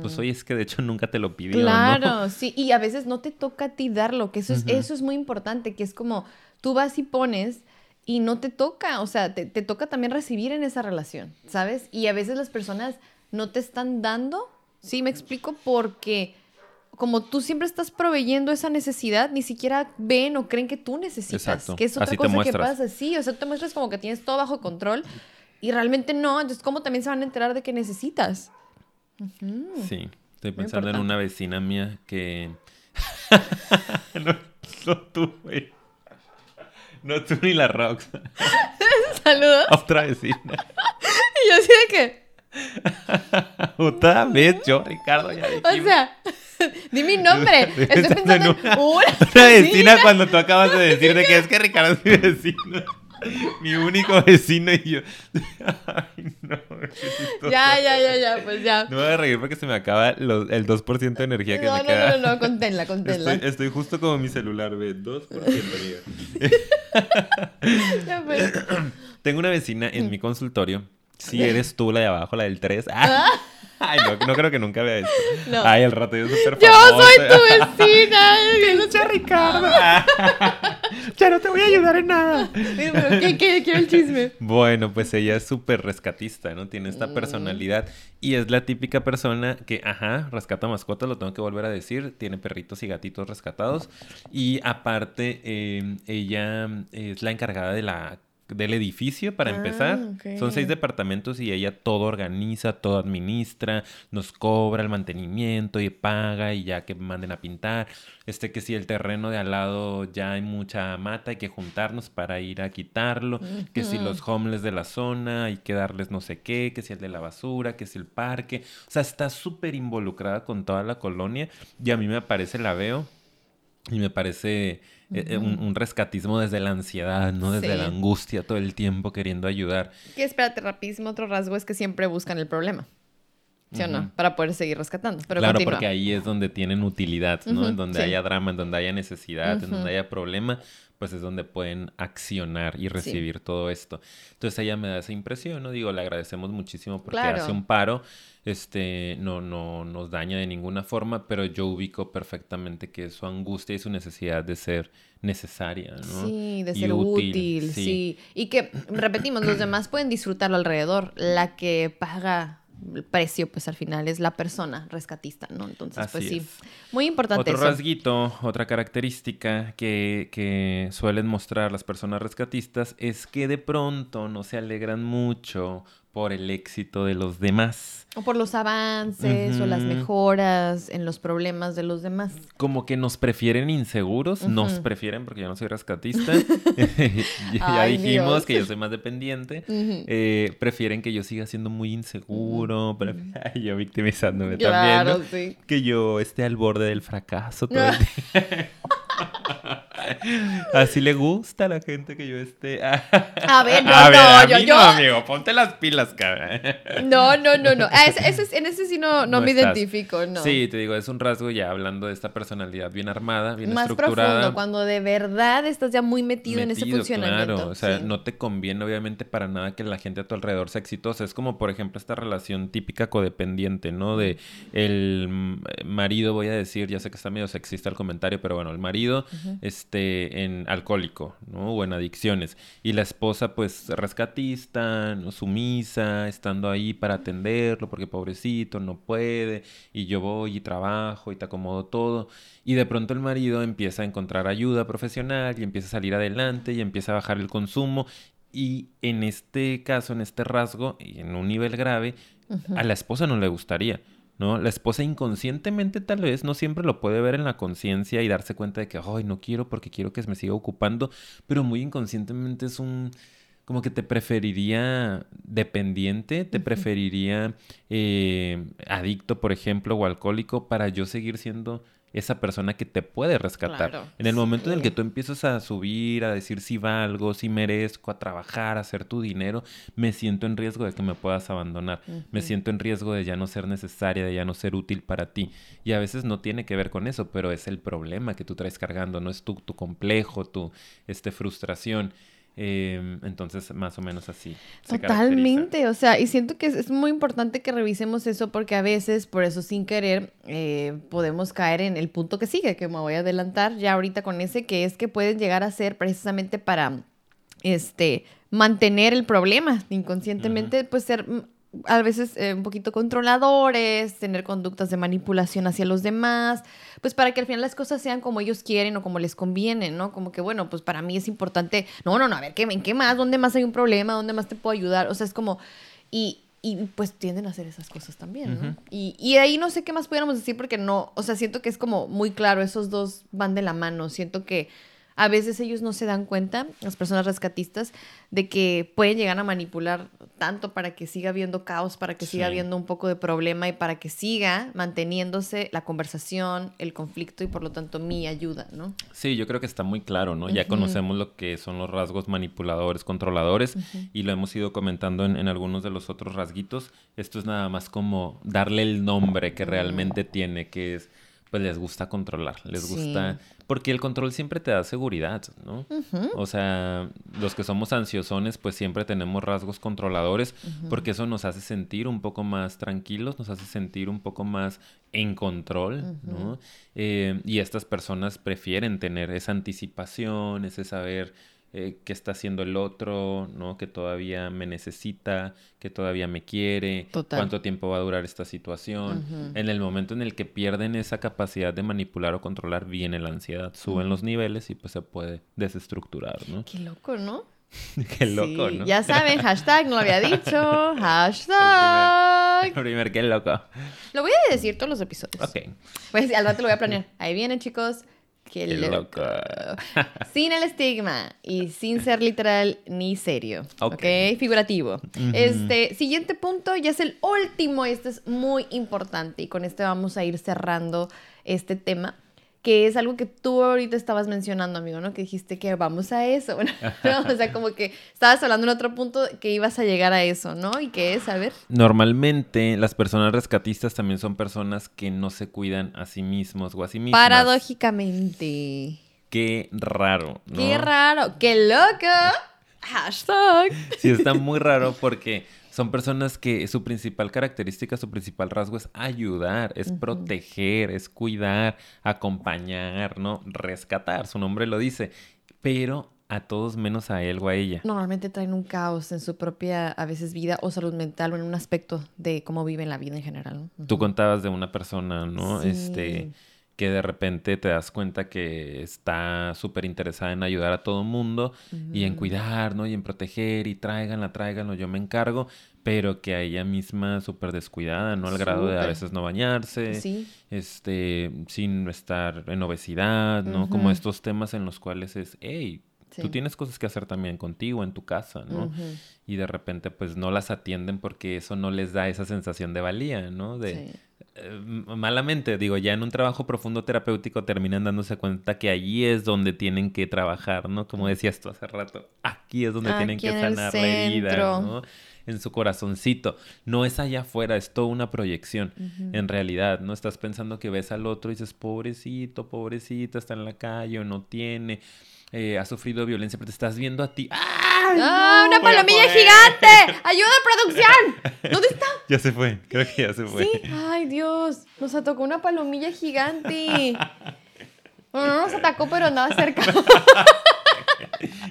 Pues oye, es que de hecho nunca te lo pidió. Claro, sí, y a veces no te toca a ti darlo, que eso es, eso es muy importante, que es como tú vas y pones y no te toca, o sea, te, te toca también recibir en esa relación, ¿sabes? Y a veces las personas no te están dando Sí, me explico porque como tú siempre estás proveyendo esa necesidad, ni siquiera ven o creen que tú necesitas. Exacto. Que es otra cosa que pasa. Sí, o sea, tú te muestras como que tienes todo bajo control y realmente no. Entonces, ¿cómo también se van a enterar de que necesitas? Sí, estoy pensando en una vecina mía que... no, no tú, güey. No tú ni la Rox. Saludos. Otra vecina. y yo así de que... Otra vez yo, Ricardo, ya dijimos. O sea, di mi nombre. Estoy pensando en una, una vecina cuando tú acabas de decir de que es que Ricardo es mi vecino. Mi único vecino y yo. Ay, no. Ya, ya, ya, ya, pues ya. No me voy a reír porque se me acaba el 2% de energía que me no, queda. No, no, no, conténla, conténla. Estoy, estoy justo como mi celular, ve. 2%, ya, pues. Tengo una vecina en mi consultorio si eres tú la de abajo, la del 3. Ah. Ay, no, no creo que nunca vea esto. Ay, el rato yo súper Yo soy tu vecina. Pinche Ricardo. ya no te voy a ayudar en nada. ¿qué, qué? Quiero el chisme. Bueno, pues ella es súper rescatista, ¿no? Tiene esta mm. personalidad y es la típica persona que, ajá, rescata mascotas, lo tengo que volver a decir. Tiene perritos y gatitos rescatados. Y aparte, eh, ella es la encargada de la del edificio para ah, empezar. Son seis departamentos y ella todo organiza, todo administra, nos cobra el mantenimiento y paga y ya que manden a pintar. Este que si el terreno de al lado ya hay mucha mata, hay que juntarnos para ir a quitarlo. Que si los homeless de la zona, hay que darles no sé qué, que si el de la basura, que si el parque. O sea, está súper involucrada con toda la colonia y a mí me parece, la veo y me parece eh, eh, un, rescatismo desde la ansiedad, ¿no? Desde la angustia todo el tiempo queriendo ayudar. Que espérate, rapidísimo, otro rasgo es que siempre buscan el problema. ¿Sí o no? Para poder seguir rescatando. Pero claro, porque ahí es donde tienen utilidad, ¿no? En donde haya drama, en donde haya necesidad, en donde haya problema, pues es donde pueden accionar y recibir todo esto. Entonces ella me da esa impresión, ¿no? Digo, le agradecemos muchísimo porque hace un paro este, no, no nos daña de ninguna forma, pero yo ubico perfectamente que su angustia y su necesidad de ser necesaria, ¿no? Sí, de ser útil, sí. Y que, repetimos, los demás pueden disfrutarlo alrededor. La que paga el precio, pues al final es la persona rescatista, ¿no? Entonces, pues sí, muy importante. Otro rasguito, otra característica que, que suelen mostrar las personas rescatistas es que de pronto no se alegran mucho por el éxito de los demás. O por los avances o las mejoras en los problemas de los demás. Como que nos prefieren inseguros, nos prefieren porque yo no soy rescatista. ya dijimos que yo soy más dependiente. Eh, prefieren que yo siga siendo muy inseguro. yo victimizándome también. Que yo esté al borde del fracaso todo el Así le gusta a la gente que yo esté. a ver, no, no, yo, no, amigo, ponte las pilas, cara. No, no, no, no. Ah, en ese sí no, no, me identifico, no. Sí, te digo, es un rasgo ya hablando de esta personalidad bien armada, bien Más estructurada. Profundo, cuando de verdad estás ya muy metido, en ese funcionamiento. Claro, o sea, no te conviene obviamente para nada que la gente a tu alrededor sea exitosa. Es como, por ejemplo, esta relación típica codependiente, ¿no? De el marido, voy a decir, ya sé que está medio sexista el comentario, pero bueno, el marido, este, en alcohólico, ¿no? O en adicciones. Y la esposa, pues, rescatista, sumisa, estando ahí para atenderlo, porque pobrecito, no puede, y yo voy y trabajo y te acomodo todo. Y de pronto el marido empieza a encontrar ayuda profesional y empieza a salir adelante y empieza a bajar el consumo. Y en este caso, en este rasgo, y en un nivel grave, a la esposa no le gustaría ¿no? La esposa inconscientemente tal vez no siempre lo puede ver en la conciencia y darse cuenta de que, ay, no quiero porque quiero que me siga ocupando, pero muy inconscientemente es un como que te preferiría dependiente, te preferiría eh, adicto, por ejemplo, o alcohólico, para yo seguir siendo esa persona que te puede rescatar. en el momento en el que tú empiezas a subir, a decir si valgo, si merezco, a trabajar, a hacer tu dinero, me siento en riesgo de que me puedas abandonar. Me siento en riesgo de ya no ser necesaria, de ya no ser útil para ti. Y a veces no tiene que ver con eso, pero es el problema que tú traes cargando, no es tu, tu complejo, tu este, frustración. Em, entonces, más o menos así. Totalmente, o sea, y siento que es, muy importante que revisemos eso porque a veces, por eso sin querer, eh, podemos caer en el punto que sigue, que me voy a adelantar ya ahorita con ese, que es que pueden llegar a ser precisamente para, este, mantener el problema inconscientemente, pues ser a veces eh, un poquito controladores, tener conductas de manipulación hacia los demás, pues para que al final las cosas sean como ellos quieren o como les conviene, ¿no? Como que, bueno, pues para mí es importante, no, no, no, a ver, ¿qué, ¿en qué más? ¿Dónde más hay un problema? ¿Dónde más te puedo ayudar? O sea, es como, y, y pues tienden a hacer esas cosas también, ¿no? y, y ahí no sé qué más pudiéramos decir porque no, o sea, siento que es como muy claro, esos dos van de la mano, siento que a veces ellos no se dan cuenta, las personas rescatistas, de que pueden llegar a manipular tanto para que siga habiendo caos, para que siga habiendo un poco de problema y para que siga manteniéndose la conversación, el conflicto y por lo tanto mi ayuda, ¿no? Sí, yo creo que está muy claro, ¿no? Ya conocemos lo que son los rasgos manipuladores, controladores y lo hemos ido comentando en, en, algunos de los otros rasguitos. Esto es nada más como darle el nombre que realmente tiene, que es pues les gusta controlar, les gusta, porque el control siempre te da seguridad, ¿no? O sea, los que somos ansiosones, pues siempre tenemos rasgos controladores, porque eso nos hace sentir un poco más tranquilos, nos hace sentir un poco más en control, ¿no? Eh, y estas personas prefieren tener esa anticipación, ese saber eh, qué está haciendo el otro, ¿no? Que todavía me necesita, que todavía me quiere, cuánto tiempo va a durar esta situación. En el momento en el que pierden esa capacidad de manipular o controlar, viene la ansiedad, suben los niveles y pues se puede desestructurar, ¿no? Qué loco, ¿no? qué loco, ¿no? Ya saben, hashtag, no lo había dicho. Hashtag. El primer, qué loco. Lo voy a decir todos los episodios. Ok. Pues al rato lo voy a planear. Ahí vienen, chicos. Qué, loco. sin el estigma y sin ser literal ni serio. Ok. Figurativo. Este, siguiente punto ya es el último este es muy importante y con este vamos a ir cerrando este tema que es algo que tú ahorita estabas mencionando, amigo, ¿no? Que dijiste que vamos a eso. O sea, como que estabas hablando en otro punto que ibas a llegar a eso, ¿no? ¿Y qué es? A ver. Normalmente las personas rescatistas también son personas que no se cuidan a sí mismos o a sí mismas. Paradójicamente. Qué raro, ¿no? Qué raro, qué loco. Hashtag. Sí, está muy raro porque son personas que su principal característica, su principal rasgo es ayudar, es proteger, es cuidar, acompañar, ¿no? Rescatar, su nombre lo dice, pero a todos menos a él o a ella. Normalmente traen un caos en su propia, a veces, vida o salud mental o en un aspecto de cómo viven la vida en general. Tú contabas de una persona, ¿no? Este que de repente te das cuenta que está súper interesada en ayudar a todo el mundo y en cuidar, ¿no? Y en proteger y tráiganla, tráiganlo, yo me encargo, pero que a ella misma súper descuidada, ¿no? Al grado de a veces no bañarse, este, sin estar en obesidad, ¿no? Como estos temas en los cuales es, hey, Tú tienes cosas que hacer también contigo, en tu casa, ¿no? Y de repente, pues no las atienden porque eso no les da esa sensación de valía, ¿no? De, eh, malamente, digo, ya en un trabajo profundo terapéutico terminan dándose cuenta que allí es donde tienen que trabajar, ¿no? Como decías tú hace rato, aquí es donde tienen que sanar la herida, ¿no? En su corazoncito. No es allá afuera, es toda una proyección. En realidad, ¿no? Estás pensando que ves al otro y dices, pobrecito, pobrecita, está en la calle o no tiene. Eh, ha sufrido violencia, pero te estás viendo a ti. ¡Ah! ¡Una palomilla gigante! ¡Ayuda, producción! ¿Dónde está? Ya se fue, creo que ya se fue. ¿Sí? Ay, Dios, nos atacó una palomilla gigante. Bueno, no nos atacó, pero andaba cerca.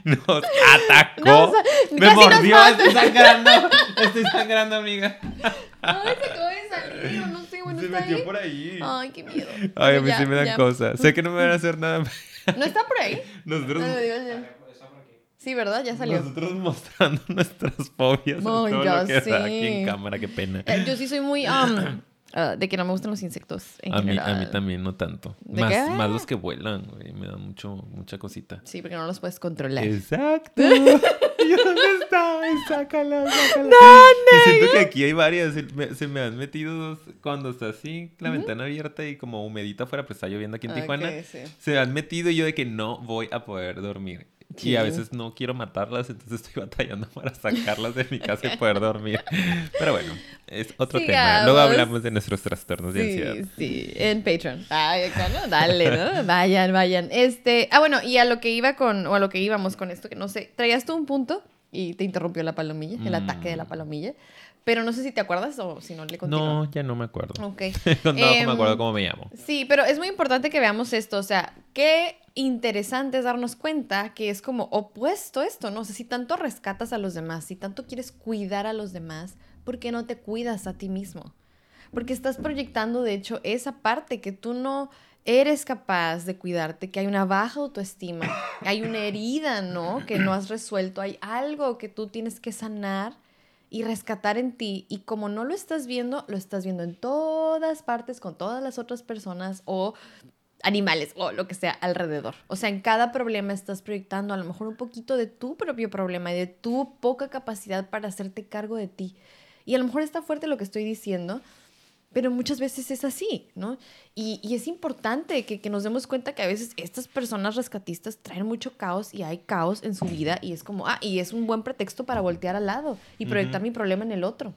Nos atacó. Me mordió, estoy sangrando. Estoy sangrando, amiga. Ay, se acabó de salir, no Se metió por ahí. Ay, qué miedo. Ay, a mí sí me dan cosas. Sé que no me van a hacer nada. ¿No está por ahí? Nosotros... Sí, ¿verdad? Ya salió. Nosotros mostrando nuestras fobias. Oh, todo lo que sí. aquí en cámara, qué pena. Eh, yo sí soy muy... Um, Ah, de que no me gustan los insectos en a Mí, a mí también no tanto. Más, más, los que vuelan, güey. Me da mucho, mucha cosita. Sí, porque no los puedes controlar. Exacto. ¿Y dónde está? Sácala, sácala. No, y siento que aquí hay varias. Se me, han metido dos cuando está así, la ventana abierta y como humedita afuera, pues está lloviendo aquí en Tijuana. Se me han metido y yo de que no voy a poder dormir. Y a veces no quiero matarlas, entonces estoy batallando para sacarlas de mi casa y poder dormir. Pero bueno, es otro tema. Luego hablamos de nuestros trastornos de ansiedad. Sí, en Patreon. Ay, ¿no? Dale, ¿no? Vayan, vayan. Este, ah, bueno, y a lo que iba con, o a lo que íbamos con esto, que no sé, traías tú un punto y te interrumpió la palomilla, el ataque de la mm. palomilla. Pero no sé si te acuerdas o si no le continúo. No, ya no me acuerdo. Ok. no, me acuerdo em, cómo me llamo. Sí, pero es muy importante que veamos esto. O sea, qué interesante es darnos cuenta que es como opuesto esto, ¿no? O sea, si tanto rescatas a los demás, si tanto quieres cuidar a los demás, ¿por qué no te cuidas a ti mismo? Porque estás proyectando, de hecho, esa parte que tú no eres capaz de cuidarte, que hay una baja autoestima, hay una herida, ¿no? Que no has resuelto, hay algo que tú tienes que sanar y rescatar en ti. Y como no lo estás viendo, lo estás viendo en todas partes con todas las otras personas o animales o lo que sea alrededor. O sea, en cada problema estás proyectando a lo mejor un poquito de tu propio problema y de tu poca capacidad para hacerte cargo de ti. Y a lo mejor está fuerte lo que estoy diciendo, pero muchas veces es así, ¿no? Y, es importante que, nos demos cuenta que a veces estas personas rescatistas traen mucho caos y hay caos en su vida y es como, ah, y es un buen pretexto para voltear al lado y proyectar mi problema en el otro.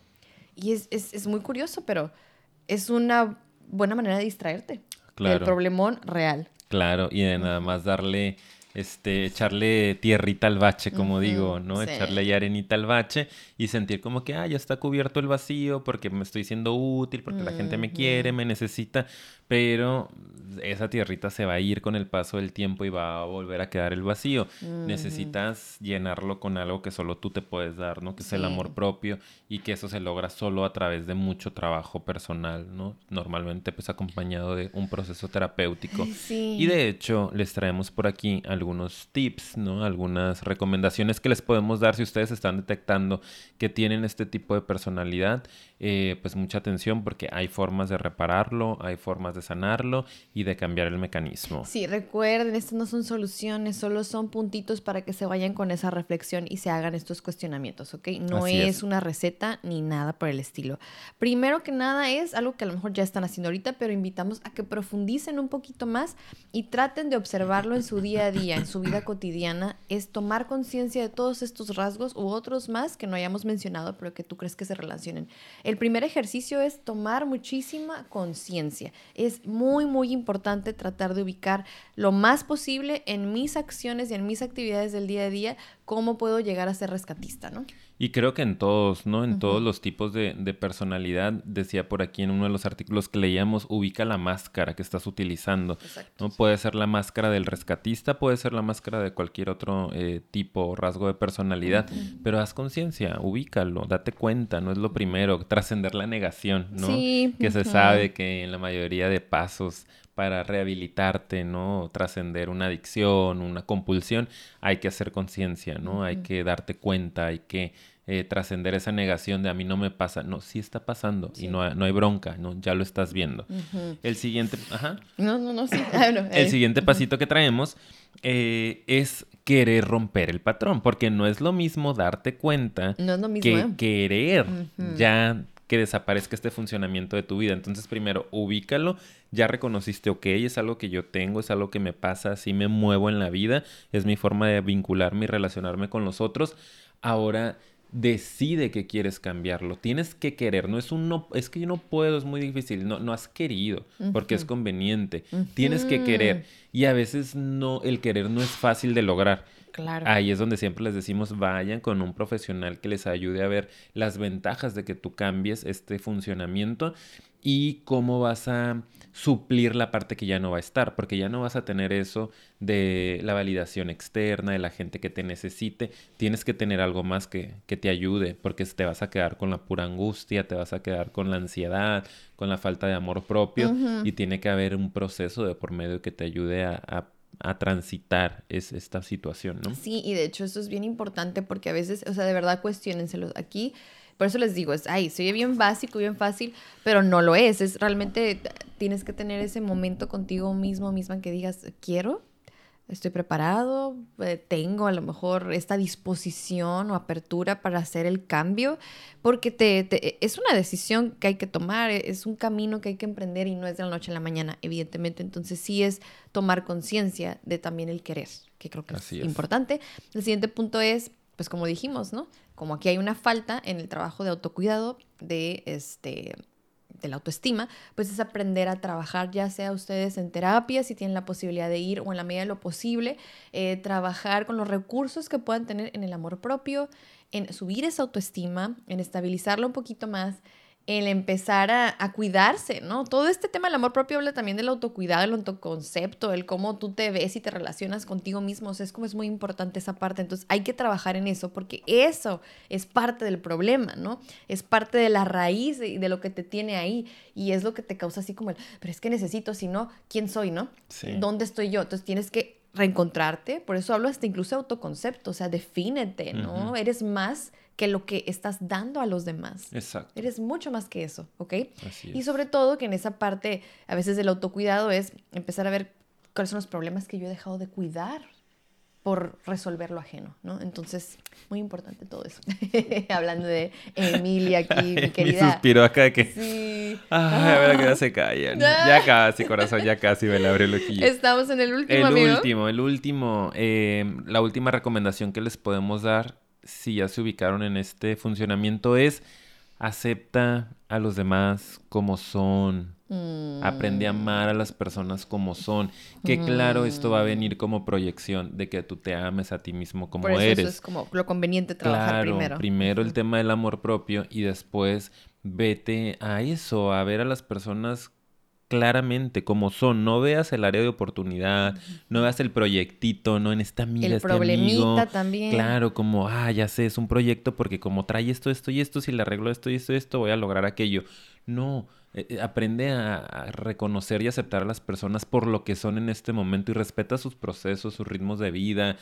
Y es, es, muy curioso, pero es una buena manera de distraerte claro. del problemón real. Claro, y de nada más darle este, echarle tierrita al bache, como digo, ¿no? Echarle ahí arenita al bache y sentir como que, ah, ya está cubierto el vacío porque me estoy siendo útil, porque la gente me quiere, me necesita, pero esa tierrita se va a ir con el paso del tiempo y va a volver a quedar el vacío. Necesitas llenarlo con algo que solo tú te puedes dar, ¿no? Que es el amor propio y que eso se logra solo a través de mucho trabajo personal, ¿no? Normalmente pues acompañado de un proceso terapéutico. Y de hecho les traemos por aquí algunos tips, ¿no? Algunas recomendaciones que les podemos dar si ustedes están detectando que tienen este tipo de personalidad. Eh, pues mucha atención porque hay formas de repararlo, hay formas de sanarlo y de cambiar el mecanismo. Sí, recuerden, estas no son soluciones, solo son puntitos para que se vayan con esa reflexión y se hagan estos cuestionamientos, ¿ok? No es, una receta ni nada por el estilo. Primero que nada es algo que a lo mejor ya están haciendo ahorita, pero invitamos a que profundicen un poquito más y traten de observarlo en su día a día, en su vida cotidiana, es tomar conciencia de todos estos rasgos u otros más que no hayamos mencionado, pero que tú crees que se relacionen. El primer ejercicio es tomar muchísima conciencia. Es muy, muy importante tratar de ubicar lo más posible en mis acciones y en mis actividades del día a día cómo puedo llegar a ser rescatista, ¿no? Y creo que en todos, ¿no? En todos los tipos de, personalidad, decía por aquí en uno de los artículos que leíamos, ubica la máscara que estás utilizando. ¿no? Puede ser la máscara del rescatista, puede ser la máscara de cualquier otro eh, tipo o rasgo de personalidad, pero haz conciencia, ubícalo, date cuenta, no es lo primero, trascender la negación, ¿no? Sí. Que se sabe que en la mayoría de pasos para rehabilitarte, ¿no? Trascender una adicción, una compulsión, hay que hacer conciencia, ¿no? Hay que darte cuenta, hay que eh, trascender esa negación de a mí no me pasa. No, sí está pasando y no, no hay bronca, ¿no? Ya lo estás viendo. El siguiente, ajá. No, no, no, sí. Ah, el eh, siguiente pasito que traemos eh, es querer romper el patrón, porque no es lo mismo darte cuenta que querer ya que desaparezca este funcionamiento de tu vida. Entonces, primero, ubícalo, ya reconociste, ok, es algo que yo tengo, es algo que me pasa, así me muevo en la vida, es mi forma de vincularme y relacionarme con los otros. Ahora, decide que quieres cambiarlo. Tienes que querer. No es un no, es que yo no puedo, es muy difícil. No, no has querido porque es conveniente. Tienes que querer. Y a veces no, el querer no es fácil de lograr. Claro. Ahí es donde siempre les decimos, vayan con un profesional que les ayude a ver las ventajas de que tú cambies este funcionamiento y cómo vas a suplir la parte que ya no va a estar, porque ya no vas a tener eso de la validación externa, de la gente que te necesite, tienes que tener algo más que, que te ayude, porque te vas a quedar con la pura angustia, te vas a quedar con la ansiedad, con la falta de amor propio, y tiene que haber un proceso de por medio que te ayude a, a transitar es, esta situación, ¿no? Sí, y de hecho eso es bien importante porque a veces, o sea, de verdad cuestionenselos. Aquí Por eso les digo, es, ay, soy bien básico, bien fácil, pero no lo es. Es realmente, tienes que tener ese momento contigo mismo, misma, que digas, quiero, estoy preparado, eh, tengo a lo mejor esta disposición o apertura para hacer el cambio, porque te, es una decisión que hay que tomar, e, es un camino que hay que emprender y no es de la noche a la mañana, evidentemente. Entonces sí es tomar conciencia de también el querer, que creo que es, es importante. El siguiente punto es, pues como dijimos, ¿no? Como aquí hay una falta en el trabajo de autocuidado, de este de la autoestima, pues es aprender a trabajar, ya sea ustedes en terapia, si tienen la posibilidad de ir o en la medida de lo posible, eh, trabajar con los recursos que puedan tener en el amor propio, en subir esa autoestima, en estabilizarla un poquito más, el empezar a, cuidarse, ¿no? Todo este tema del amor propio habla también del autocuidado, el autoconcepto, el cómo tú te ves y te relacionas contigo mismo. O sea, es como es muy importante esa parte. Entonces hay que trabajar en eso porque eso es parte del problema, ¿no? Es parte de la raíz de, de lo que te tiene ahí y es lo que te causa así como el, pero es que necesito, si no, ¿quién soy, no? ¿Dónde estoy yo? Entonces tienes que reencontrarte. Por eso hablo hasta incluso de autoconcepto, o sea, defínete, ¿no? Eres más que lo que estás dando a los demás. Exacto. Eres mucho más que eso, ¿ok? Y sobre todo que en esa parte, a veces del autocuidado es empezar a ver cuáles son los problemas que yo he dejado de cuidar por resolver lo ajeno, ¿no? Entonces, muy importante todo eso. Hablando de Emilia aquí, mi querida. Mi suspiro acá de que... Sí. Ay, a ver, que ya se callan. Ya casi, corazón, ya casi me la abre el ojillo. Estamos en el último, El último, el último. Eh, la última recomendación que les podemos dar si ya se ubicaron en este funcionamiento, es acepta a los demás como son. Aprende a mm. amar a las personas como son. Que claro, esto va a venir como proyección de que tú te ames a ti mismo como eres. Eso es como lo conveniente trabajar primero. Primero el tema del amor propio y después vete a eso, a ver a las personas claramente como son. No veas el área de oportunidad, no veas el proyectito, no en esta amiga, el este problemita también. Claro, como, ah, ya sé, es un proyecto porque como trae esto, esto y esto, si le arreglo esto y esto y esto, voy a lograr aquello. No, eh, eh, aprende a, reconocer y aceptar a las personas por lo que son en este momento y respeta sus procesos, sus ritmos de vida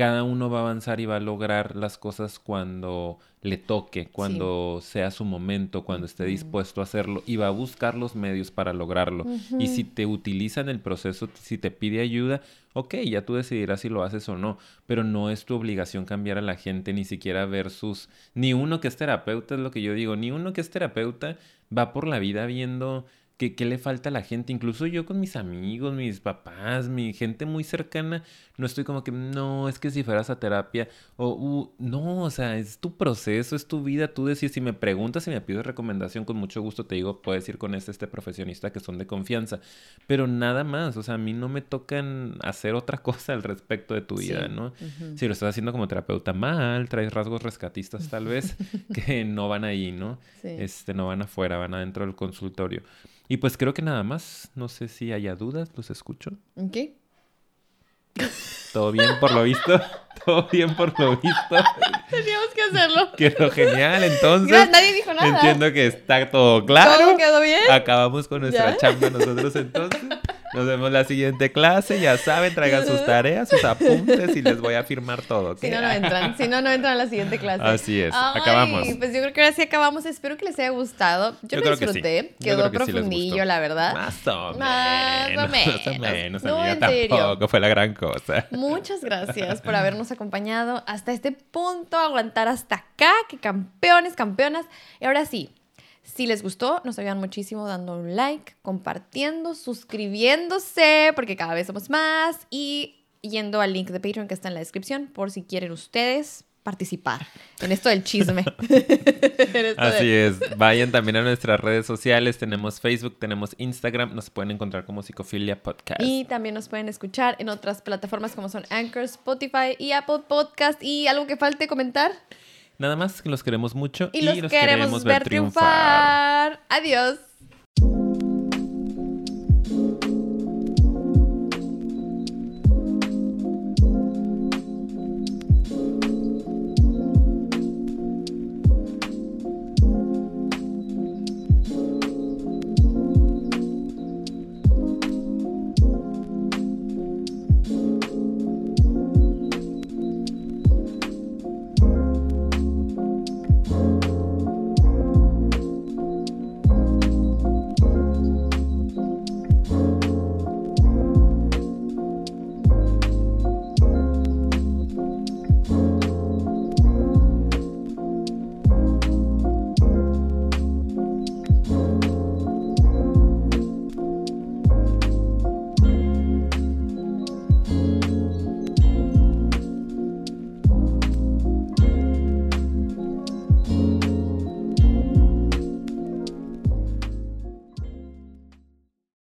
cada uno va a avanzar y va a lograr las cosas cuando le toque, cuando sea su momento, cuando esté dispuesto a hacerlo y va a buscar los medios para lograrlo. Y si te utiliza en el proceso, si te pide ayuda, ok, ya tú decidirás si lo haces o no, pero no es tu obligación cambiar a la gente, ni siquiera versus, ni uno que es terapeuta, es lo que yo digo, ni uno que es terapeuta va por la vida viendo ¿Qué, le falta a la gente? Incluso yo con mis amigos, mis papás, mi gente muy cercana, no estoy como que, no, es que si fueras a terapia, o, no, o sea, es tu proceso, es tu vida, tú decides, si me preguntas, si me pides recomendación, con mucho gusto te digo, puedes ir con este, este profesionista que son de confianza, pero nada más, o sea, a mí no me tocan hacer otra cosa al respecto de tu vida, ¿no? Si lo estás haciendo como terapeuta mal, traes rasgos rescatistas tal vez, que no van ahí, ¿no? Este, no van afuera, van adentro del consultorio. Y pues creo que nada más. No sé si haya dudas, los escucho. Ok. ¿Todo bien por lo visto? ¿Todo bien por lo visto? Teníamos que hacerlo. Quedó genial, entonces. nadie dijo nada. Entiendo que está todo claro. ¿Todo quedó bien? Acabamos con nuestra chamba nosotros entonces. Nos vemos la siguiente clase. Ya saben, traigan sus tareas, sus apuntes y les voy a firmar todo. Si no, no entran. Si no, no entran a la siguiente clase. Así es. acabamos. Pues yo creo que ahora sí acabamos. Espero que les haya gustado. Yo, lo disfruté. Quedó profundillo, la verdad. Más o menos. Más o menos. Más o menos. No, en tampoco fue la gran cosa. Muchas gracias por habernos acompañado hasta este punto, aguantar hasta acá. Que campeones, campeonas. Y ahora sí, si les gustó, nos ayudan muchísimo dando un like, compartiendo, suscribiéndose, porque cada vez somos más, y yendo al link de Patreon que está en la descripción por si quieren ustedes participar en esto del chisme. Así es. Vayan también a nuestras redes sociales. Tenemos Facebook, tenemos Instagram. Nos pueden encontrar como Psicofilia Podcast. Y también nos pueden escuchar en otras plataformas como son Anchor, Spotify y Apple Podcast. ¿Y algo que falte comentar? Nada más que los queremos mucho y, los, queremos, ver triunfar. Adiós.